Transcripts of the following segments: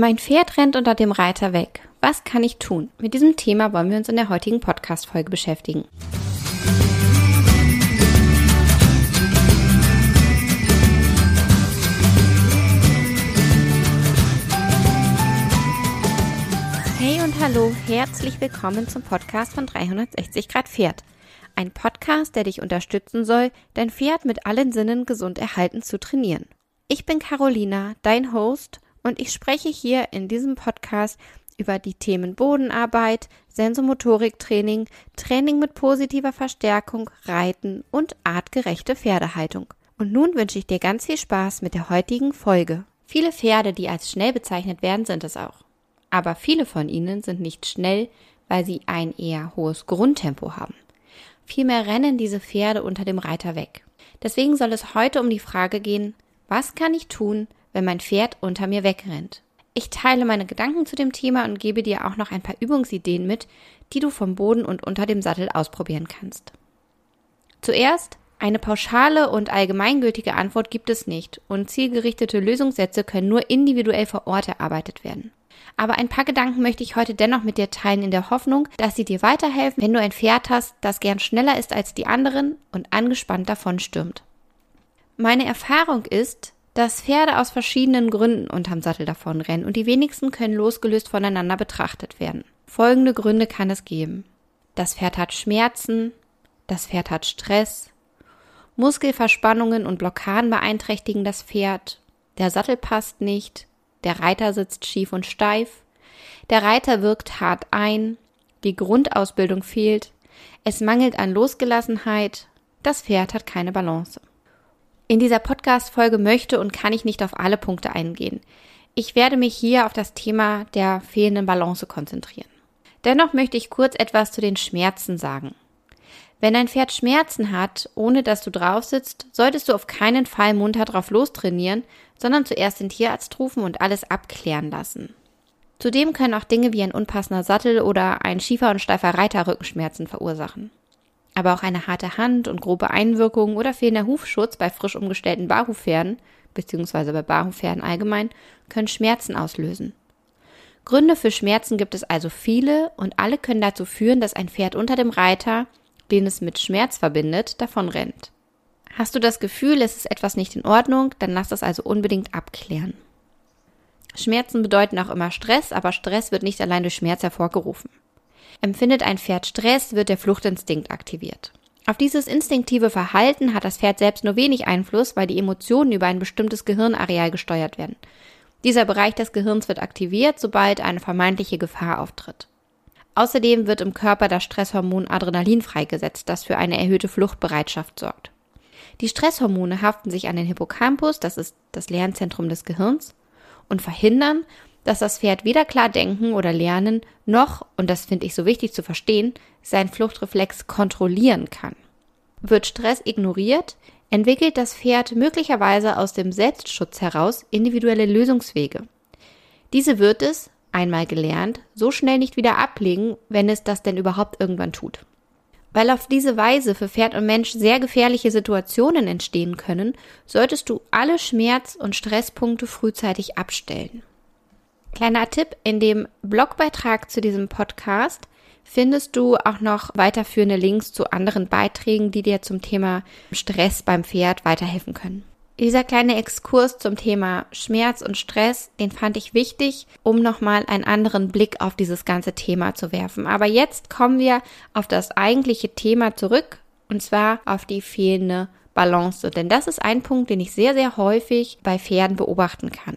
Mein Pferd rennt unter dem Reiter weg. Was kann ich tun? Mit diesem Thema wollen wir uns in der heutigen Podcast-Folge beschäftigen. Hey und hallo, herzlich willkommen zum Podcast von 360 Grad Pferd. Ein Podcast, der dich unterstützen soll, dein Pferd mit allen Sinnen gesund erhalten zu trainieren. Ich bin Carolina, dein Host und ich spreche hier in diesem Podcast über die Themen Bodenarbeit, Sensomotoriktraining, Training mit positiver Verstärkung, Reiten und artgerechte Pferdehaltung. Und nun wünsche ich dir ganz viel Spaß mit der heutigen Folge. Viele Pferde, die als schnell bezeichnet werden, sind es auch. Aber viele von ihnen sind nicht schnell, weil sie ein eher hohes Grundtempo haben. Vielmehr rennen diese Pferde unter dem Reiter weg. Deswegen soll es heute um die Frage gehen, was kann ich tun, wenn mein Pferd unter mir wegrennt. Ich teile meine Gedanken zu dem Thema und gebe dir auch noch ein paar Übungsideen mit, die du vom Boden und unter dem Sattel ausprobieren kannst. Zuerst, eine pauschale und allgemeingültige Antwort gibt es nicht und zielgerichtete Lösungssätze können nur individuell vor Ort erarbeitet werden. Aber ein paar Gedanken möchte ich heute dennoch mit dir teilen in der Hoffnung, dass sie dir weiterhelfen, wenn du ein Pferd hast, das gern schneller ist als die anderen und angespannt davon stürmt. Meine Erfahrung ist, dass Pferde aus verschiedenen Gründen unterm Sattel davonrennen und die wenigsten können losgelöst voneinander betrachtet werden. Folgende Gründe kann es geben. Das Pferd hat Schmerzen, das Pferd hat Stress, Muskelverspannungen und Blockaden beeinträchtigen das Pferd, der Sattel passt nicht, der Reiter sitzt schief und steif, der Reiter wirkt hart ein, die Grundausbildung fehlt, es mangelt an Losgelassenheit, das Pferd hat keine Balance. In dieser Podcast-Folge möchte und kann ich nicht auf alle Punkte eingehen. Ich werde mich hier auf das Thema der fehlenden Balance konzentrieren. Dennoch möchte ich kurz etwas zu den Schmerzen sagen. Wenn ein Pferd Schmerzen hat, ohne dass du drauf sitzt, solltest du auf keinen Fall munter drauf lostrainieren, sondern zuerst den Tierarzt rufen und alles abklären lassen. Zudem können auch Dinge wie ein unpassender Sattel oder ein schiefer und steifer Reiter Rückenschmerzen verursachen. Aber auch eine harte Hand und grobe Einwirkungen oder fehlender Hufschutz bei frisch umgestellten Barhufpferden, beziehungsweise bei Barhufpferden allgemein, können Schmerzen auslösen. Gründe für Schmerzen gibt es also viele und alle können dazu führen, dass ein Pferd unter dem Reiter, den es mit Schmerz verbindet, davon rennt. Hast du das Gefühl, es ist etwas nicht in Ordnung, dann lass das also unbedingt abklären. Schmerzen bedeuten auch immer Stress, aber Stress wird nicht allein durch Schmerz hervorgerufen. Empfindet ein Pferd Stress, wird der Fluchtinstinkt aktiviert. Auf dieses instinktive Verhalten hat das Pferd selbst nur wenig Einfluss, weil die Emotionen über ein bestimmtes Gehirnareal gesteuert werden. Dieser Bereich des Gehirns wird aktiviert, sobald eine vermeintliche Gefahr auftritt. Außerdem wird im Körper das Stresshormon Adrenalin freigesetzt, das für eine erhöhte Fluchtbereitschaft sorgt. Die Stresshormone haften sich an den Hippocampus, das ist das Lernzentrum des Gehirns, und verhindern, dass das Pferd weder klar denken oder lernen, noch, und das finde ich so wichtig zu verstehen, sein Fluchtreflex kontrollieren kann. Wird Stress ignoriert, entwickelt das Pferd möglicherweise aus dem Selbstschutz heraus individuelle Lösungswege. Diese wird es, einmal gelernt, so schnell nicht wieder ablegen, wenn es das denn überhaupt irgendwann tut. Weil auf diese Weise für Pferd und Mensch sehr gefährliche Situationen entstehen können, solltest du alle Schmerz- und Stresspunkte frühzeitig abstellen. Kleiner Tipp, in dem Blogbeitrag zu diesem Podcast findest du auch noch weiterführende Links zu anderen Beiträgen, die dir zum Thema Stress beim Pferd weiterhelfen können. Dieser kleine Exkurs zum Thema Schmerz und Stress, den fand ich wichtig, um nochmal einen anderen Blick auf dieses ganze Thema zu werfen. Aber jetzt kommen wir auf das eigentliche Thema zurück, und zwar auf die fehlende Balance. Denn das ist ein Punkt, den ich sehr, sehr häufig bei Pferden beobachten kann.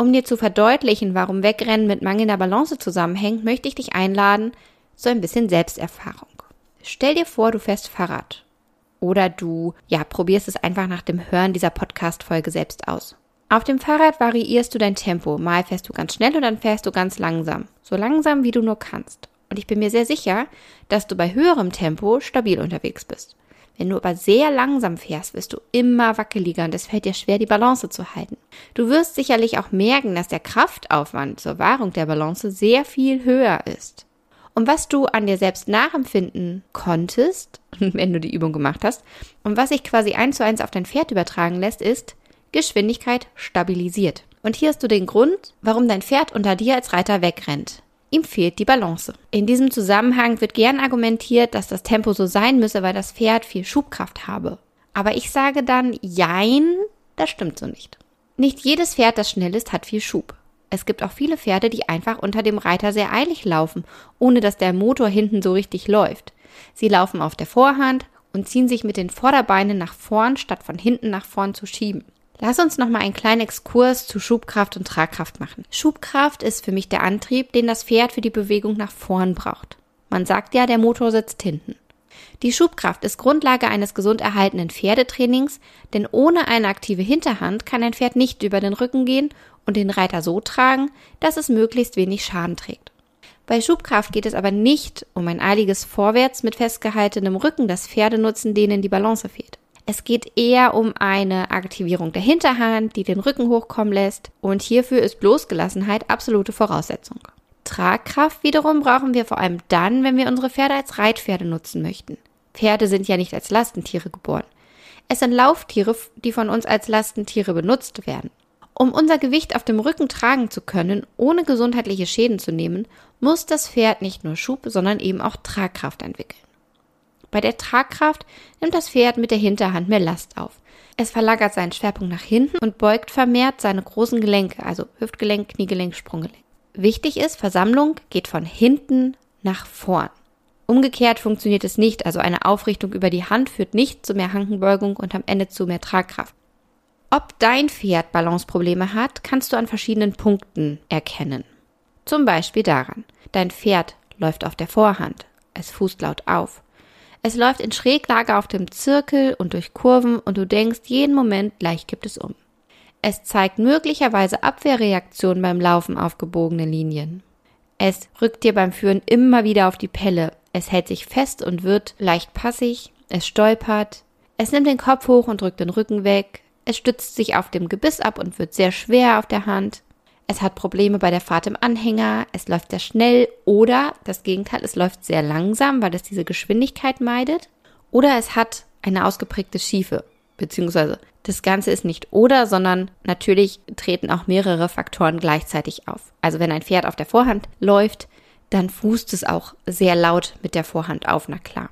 Um dir zu verdeutlichen, warum Wegrennen mit mangelnder Balance zusammenhängt, möchte ich dich einladen zu ein bisschen Selbsterfahrung. Stell dir vor, du fährst Fahrrad. Oder du, ja, probierst es einfach nach dem Hören dieser Podcast-Folge selbst aus. Auf dem Fahrrad variierst du dein Tempo. Mal fährst du ganz schnell und dann fährst du ganz langsam. So langsam, wie du nur kannst. Und ich bin mir sehr sicher, dass du bei höherem Tempo stabil unterwegs bist. Wenn du aber sehr langsam fährst, wirst du immer wackeliger und es fällt dir schwer, die Balance zu halten. Du wirst sicherlich auch merken, dass der Kraftaufwand zur Wahrung der Balance sehr viel höher ist. Und was du an dir selbst nachempfinden konntest, wenn du die Übung gemacht hast, und was sich quasi eins zu eins auf dein Pferd übertragen lässt, ist Geschwindigkeit stabilisiert. Und hier hast du den Grund, warum dein Pferd unter dir als Reiter wegrennt. Ihm fehlt die Balance. In diesem Zusammenhang wird gern argumentiert, dass das Tempo so sein müsse, weil das Pferd viel Schubkraft habe. Aber ich sage dann, jein, das stimmt so nicht. Nicht jedes Pferd, das schnell ist, hat viel Schub. Es gibt auch viele Pferde, die einfach unter dem Reiter sehr eilig laufen, ohne dass der Motor hinten so richtig läuft. Sie laufen auf der Vorhand und ziehen sich mit den Vorderbeinen nach vorn, statt von hinten nach vorn zu schieben. Lass uns noch mal einen kleinen Exkurs zu Schubkraft und Tragkraft machen. Schubkraft ist für mich der Antrieb, den das Pferd für die Bewegung nach vorn braucht. Man sagt ja, der Motor sitzt hinten. Die Schubkraft ist Grundlage eines gesund erhaltenen Pferdetrainings, denn ohne eine aktive Hinterhand kann ein Pferd nicht über den Rücken gehen und den Reiter so tragen, dass es möglichst wenig Schaden trägt. Bei Schubkraft geht es aber nicht um ein eiliges Vorwärts mit festgehaltenem Rücken, das Pferde nutzen, denen die Balance fehlt. Es geht eher um eine Aktivierung der Hinterhand, die den Rücken hochkommen lässt und hierfür ist Bloßgelassenheit absolute Voraussetzung. Tragkraft wiederum brauchen wir vor allem dann, wenn wir unsere Pferde als Reitpferde nutzen möchten. Pferde sind ja nicht als Lastentiere geboren. Es sind Lauftiere, die von uns als Lastentiere benutzt werden. Um unser Gewicht auf dem Rücken tragen zu können, ohne gesundheitliche Schäden zu nehmen, muss das Pferd nicht nur Schub, sondern eben auch Tragkraft entwickeln. Bei der Tragkraft nimmt das Pferd mit der Hinterhand mehr Last auf. Es verlagert seinen Schwerpunkt nach hinten und beugt vermehrt seine großen Gelenke, also Hüftgelenk, Kniegelenk, Sprunggelenk. Wichtig ist, Versammlung geht von hinten nach vorn. Umgekehrt funktioniert es nicht, also eine Aufrichtung über die Hand führt nicht zu mehr Hankenbeugung und am Ende zu mehr Tragkraft. Ob dein Pferd Balanceprobleme hat, kannst du an verschiedenen Punkten erkennen. Zum Beispiel daran, dein Pferd läuft auf der Vorhand, es fußt laut auf. Es läuft in Schräglage auf dem Zirkel und durch Kurven und du denkst jeden Moment, gleich gibt es um. Es zeigt möglicherweise Abwehrreaktionen beim Laufen auf gebogene Linien. Es rückt dir beim Führen immer wieder auf die Pelle. Es hält sich fest und wird leicht passig. Es stolpert. Es nimmt den Kopf hoch und drückt den Rücken weg. Es stützt sich auf dem Gebiss ab und wird sehr schwer auf der Hand. Es hat Probleme bei der Fahrt im Anhänger. Es läuft sehr schnell oder das Gegenteil, es läuft sehr langsam, weil es diese Geschwindigkeit meidet. Oder es hat eine ausgeprägte Schiefe, beziehungsweise das Ganze ist nicht oder, sondern natürlich treten auch mehrere Faktoren gleichzeitig auf. Also wenn ein Pferd auf der Vorhand läuft, dann fußt es auch sehr laut mit der Vorhand auf, na klar.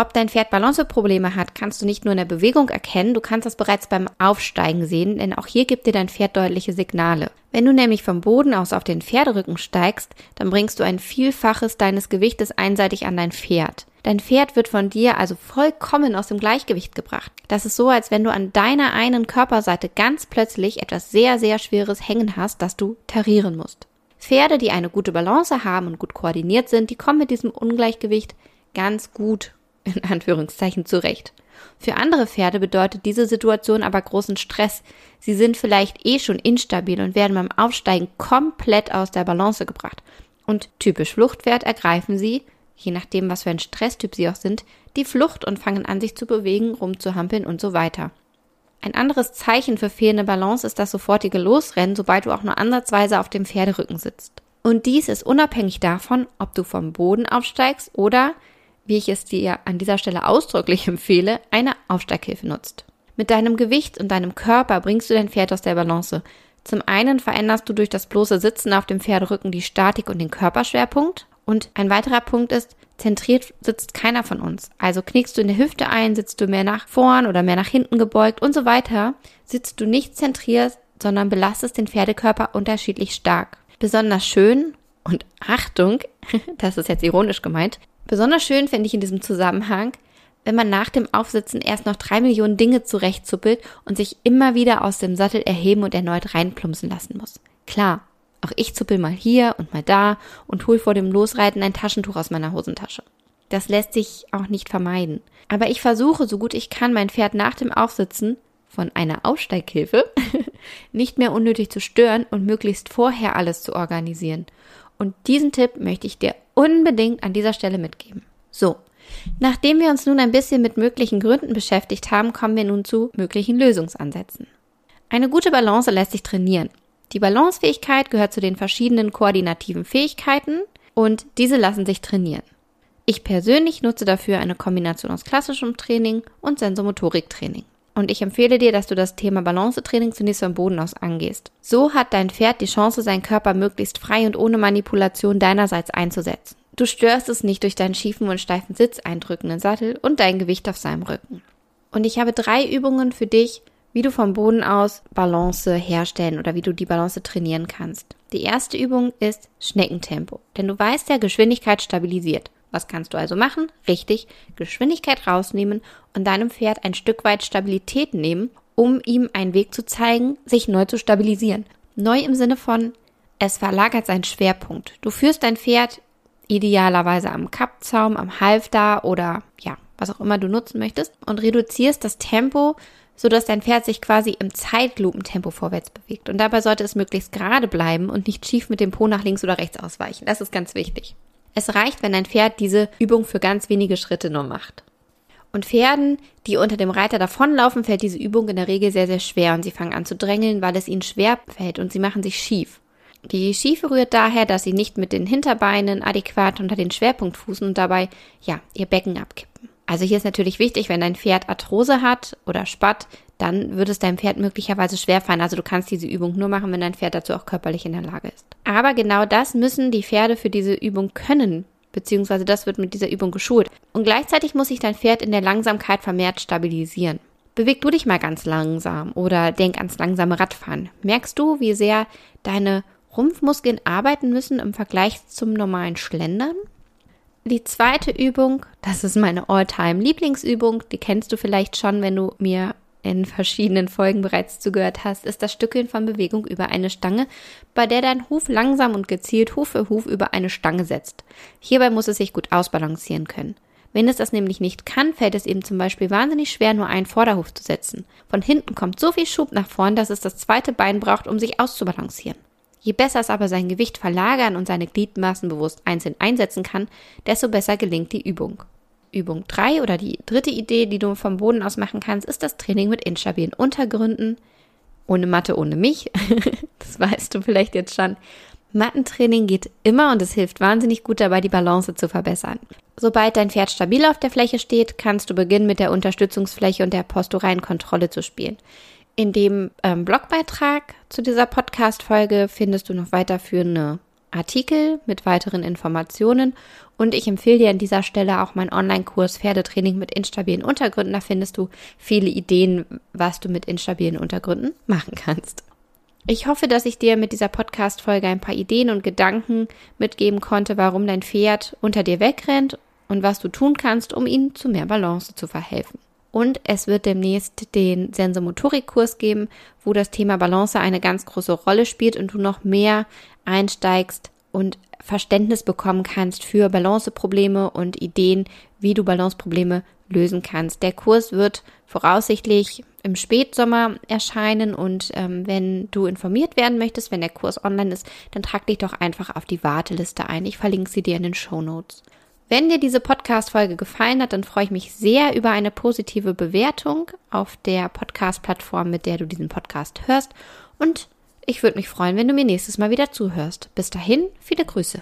Ob dein Pferd Balanceprobleme hat, kannst du nicht nur in der Bewegung erkennen, du kannst das bereits beim Aufsteigen sehen, denn auch hier gibt dir dein Pferd deutliche Signale. Wenn du nämlich vom Boden aus auf den Pferderücken steigst, dann bringst du ein Vielfaches deines Gewichtes einseitig an dein Pferd. Dein Pferd wird von dir also vollkommen aus dem Gleichgewicht gebracht. Das ist so, als wenn du an deiner einen Körperseite ganz plötzlich etwas sehr, sehr Schweres hängen hast, das du tarieren musst. Pferde, die eine gute Balance haben und gut koordiniert sind, die kommen mit diesem Ungleichgewicht ganz gut in Anführungszeichen zurecht. Für andere Pferde bedeutet diese Situation aber großen Stress. Sie sind vielleicht eh schon instabil und werden beim Aufsteigen komplett aus der Balance gebracht. Und typisch Fluchtpferd ergreifen sie, je nachdem was für ein Stresstyp sie auch sind, die Flucht und fangen an sich zu bewegen, rumzuhampeln und so weiter. Ein anderes Zeichen für fehlende Balance ist das sofortige Losrennen, sobald du auch nur ansatzweise auf dem Pferderücken sitzt. Und dies ist unabhängig davon, ob du vom Boden aufsteigst oder wie ich es dir an dieser Stelle ausdrücklich empfehle, eine Aufsteighilfe nutzt. Mit deinem Gewicht und deinem Körper bringst du dein Pferd aus der Balance. Zum einen veränderst du durch das bloße Sitzen auf dem Pferderücken die Statik und den Körperschwerpunkt. Und ein weiterer Punkt ist, zentriert sitzt keiner von uns. Also knickst du in der Hüfte ein, sitzt du mehr nach vorn oder mehr nach hinten gebeugt und so weiter, sitzt du nicht zentriert, sondern belastest den Pferdekörper unterschiedlich stark. Besonders schön und Achtung, das ist jetzt ironisch gemeint, Besonders schön finde ich in diesem Zusammenhang, wenn man nach dem Aufsitzen erst noch drei Millionen Dinge zurechtzuppelt und sich immer wieder aus dem Sattel erheben und erneut reinplumpsen lassen muss. Klar, auch ich zuppel mal hier und mal da und hol vor dem Losreiten ein Taschentuch aus meiner Hosentasche. Das lässt sich auch nicht vermeiden. Aber ich versuche, so gut ich kann, mein Pferd nach dem Aufsitzen von einer Aufsteighilfe nicht mehr unnötig zu stören und möglichst vorher alles zu organisieren. Und diesen Tipp möchte ich dir unbedingt an dieser Stelle mitgeben. So, nachdem wir uns nun ein bisschen mit möglichen Gründen beschäftigt haben, kommen wir nun zu möglichen Lösungsansätzen. Eine gute Balance lässt sich trainieren. Die Balancefähigkeit gehört zu den verschiedenen koordinativen Fähigkeiten und diese lassen sich trainieren. Ich persönlich nutze dafür eine Kombination aus klassischem Training und Sensomotoriktraining. Und ich empfehle dir, dass du das Thema Balancetraining zunächst vom Boden aus angehst. So hat dein Pferd die Chance, seinen Körper möglichst frei und ohne Manipulation deinerseits einzusetzen. Du störst es nicht durch deinen schiefen und steifen Sitz eindrückenden Sattel und dein Gewicht auf seinem Rücken. Und ich habe drei Übungen für dich, wie du vom Boden aus Balance herstellen oder wie du die Balance trainieren kannst. Die erste Übung ist Schneckentempo, denn du weißt ja, Geschwindigkeit stabilisiert. Was kannst du also machen? Richtig, Geschwindigkeit rausnehmen und deinem Pferd ein Stück weit Stabilität nehmen, um ihm einen Weg zu zeigen, sich neu zu stabilisieren. Neu im Sinne von, es verlagert seinen Schwerpunkt. Du führst dein Pferd idealerweise am Kappzaum, am Halfter oder ja, was auch immer du nutzen möchtest und reduzierst das Tempo, sodass dein Pferd sich quasi im Zeitlupentempo vorwärts bewegt. Und dabei sollte es möglichst gerade bleiben und nicht schief mit dem Po nach links oder rechts ausweichen. Das ist ganz wichtig. Es reicht, wenn dein Pferd diese Übung für ganz wenige Schritte nur macht. Und Pferden, die unter dem Reiter davonlaufen, fällt diese Übung in der Regel sehr, sehr schwer und sie fangen an zu drängeln, weil es ihnen schwer fällt und sie machen sich schief. Die Schiefe rührt daher, dass sie nicht mit den Hinterbeinen adäquat unter den Schwerpunkt fußen und dabei, ja, ihr Becken abkippen. Also hier ist natürlich wichtig, wenn dein Pferd Arthrose hat oder Spatt, dann wird es deinem Pferd möglicherweise schwerfallen. Also du kannst diese Übung nur machen, wenn dein Pferd dazu auch körperlich in der Lage ist. Aber genau das müssen die Pferde für diese Übung können, beziehungsweise das wird mit dieser Übung geschult. Und gleichzeitig muss sich dein Pferd in der Langsamkeit vermehrt stabilisieren. Beweg du dich mal ganz langsam oder denk ans langsame Radfahren. Merkst du, wie sehr deine Rumpfmuskeln arbeiten müssen im Vergleich zum normalen Schlendern? Die zweite Übung, das ist meine Alltime lieblingsübung die kennst du vielleicht schon, wenn du mir in verschiedenen Folgen bereits zugehört hast, ist das Stückeln von Bewegung über eine Stange, bei der dein Huf langsam und gezielt Huf für Huf über eine Stange setzt. Hierbei muss es sich gut ausbalancieren können. Wenn es das nämlich nicht kann, fällt es eben zum Beispiel wahnsinnig schwer, nur einen Vorderhuf zu setzen. Von hinten kommt so viel Schub nach vorn, dass es das zweite Bein braucht, um sich auszubalancieren. Je besser es aber sein Gewicht verlagern und seine Gliedmaßen bewusst einzeln einsetzen kann, desto besser gelingt die Übung. Übung 3 oder die dritte Idee, die du vom Boden aus machen kannst, ist das Training mit instabilen Untergründen. Ohne Mathe, ohne mich. das weißt du vielleicht jetzt schon. Mattentraining geht immer und es hilft wahnsinnig gut dabei, die Balance zu verbessern. Sobald dein Pferd stabil auf der Fläche steht, kannst du beginnen, mit der Unterstützungsfläche und der posturalen Kontrolle zu spielen. In dem ähm, Blogbeitrag zu dieser Podcast-Folge findest du noch weiterführende Artikel mit weiteren Informationen und ich empfehle dir an dieser Stelle auch meinen Online-Kurs Pferdetraining mit instabilen Untergründen. Da findest du viele Ideen, was du mit instabilen Untergründen machen kannst. Ich hoffe, dass ich dir mit dieser Podcast-Folge ein paar Ideen und Gedanken mitgeben konnte, warum dein Pferd unter dir wegrennt und was du tun kannst, um ihm zu mehr Balance zu verhelfen. Und es wird demnächst den Sensomotorikkurs geben, wo das Thema Balance eine ganz große Rolle spielt und du noch mehr einsteigst und Verständnis bekommen kannst für Balanceprobleme und Ideen, wie du Balanceprobleme lösen kannst. Der Kurs wird voraussichtlich im Spätsommer erscheinen und ähm, wenn du informiert werden möchtest, wenn der Kurs online ist, dann trag dich doch einfach auf die Warteliste ein. Ich verlinke sie dir in den Show Notes. Wenn dir diese Podcast-Folge gefallen hat, dann freue ich mich sehr über eine positive Bewertung auf der Podcast-Plattform, mit der du diesen Podcast hörst. Und ich würde mich freuen, wenn du mir nächstes Mal wieder zuhörst. Bis dahin, viele Grüße.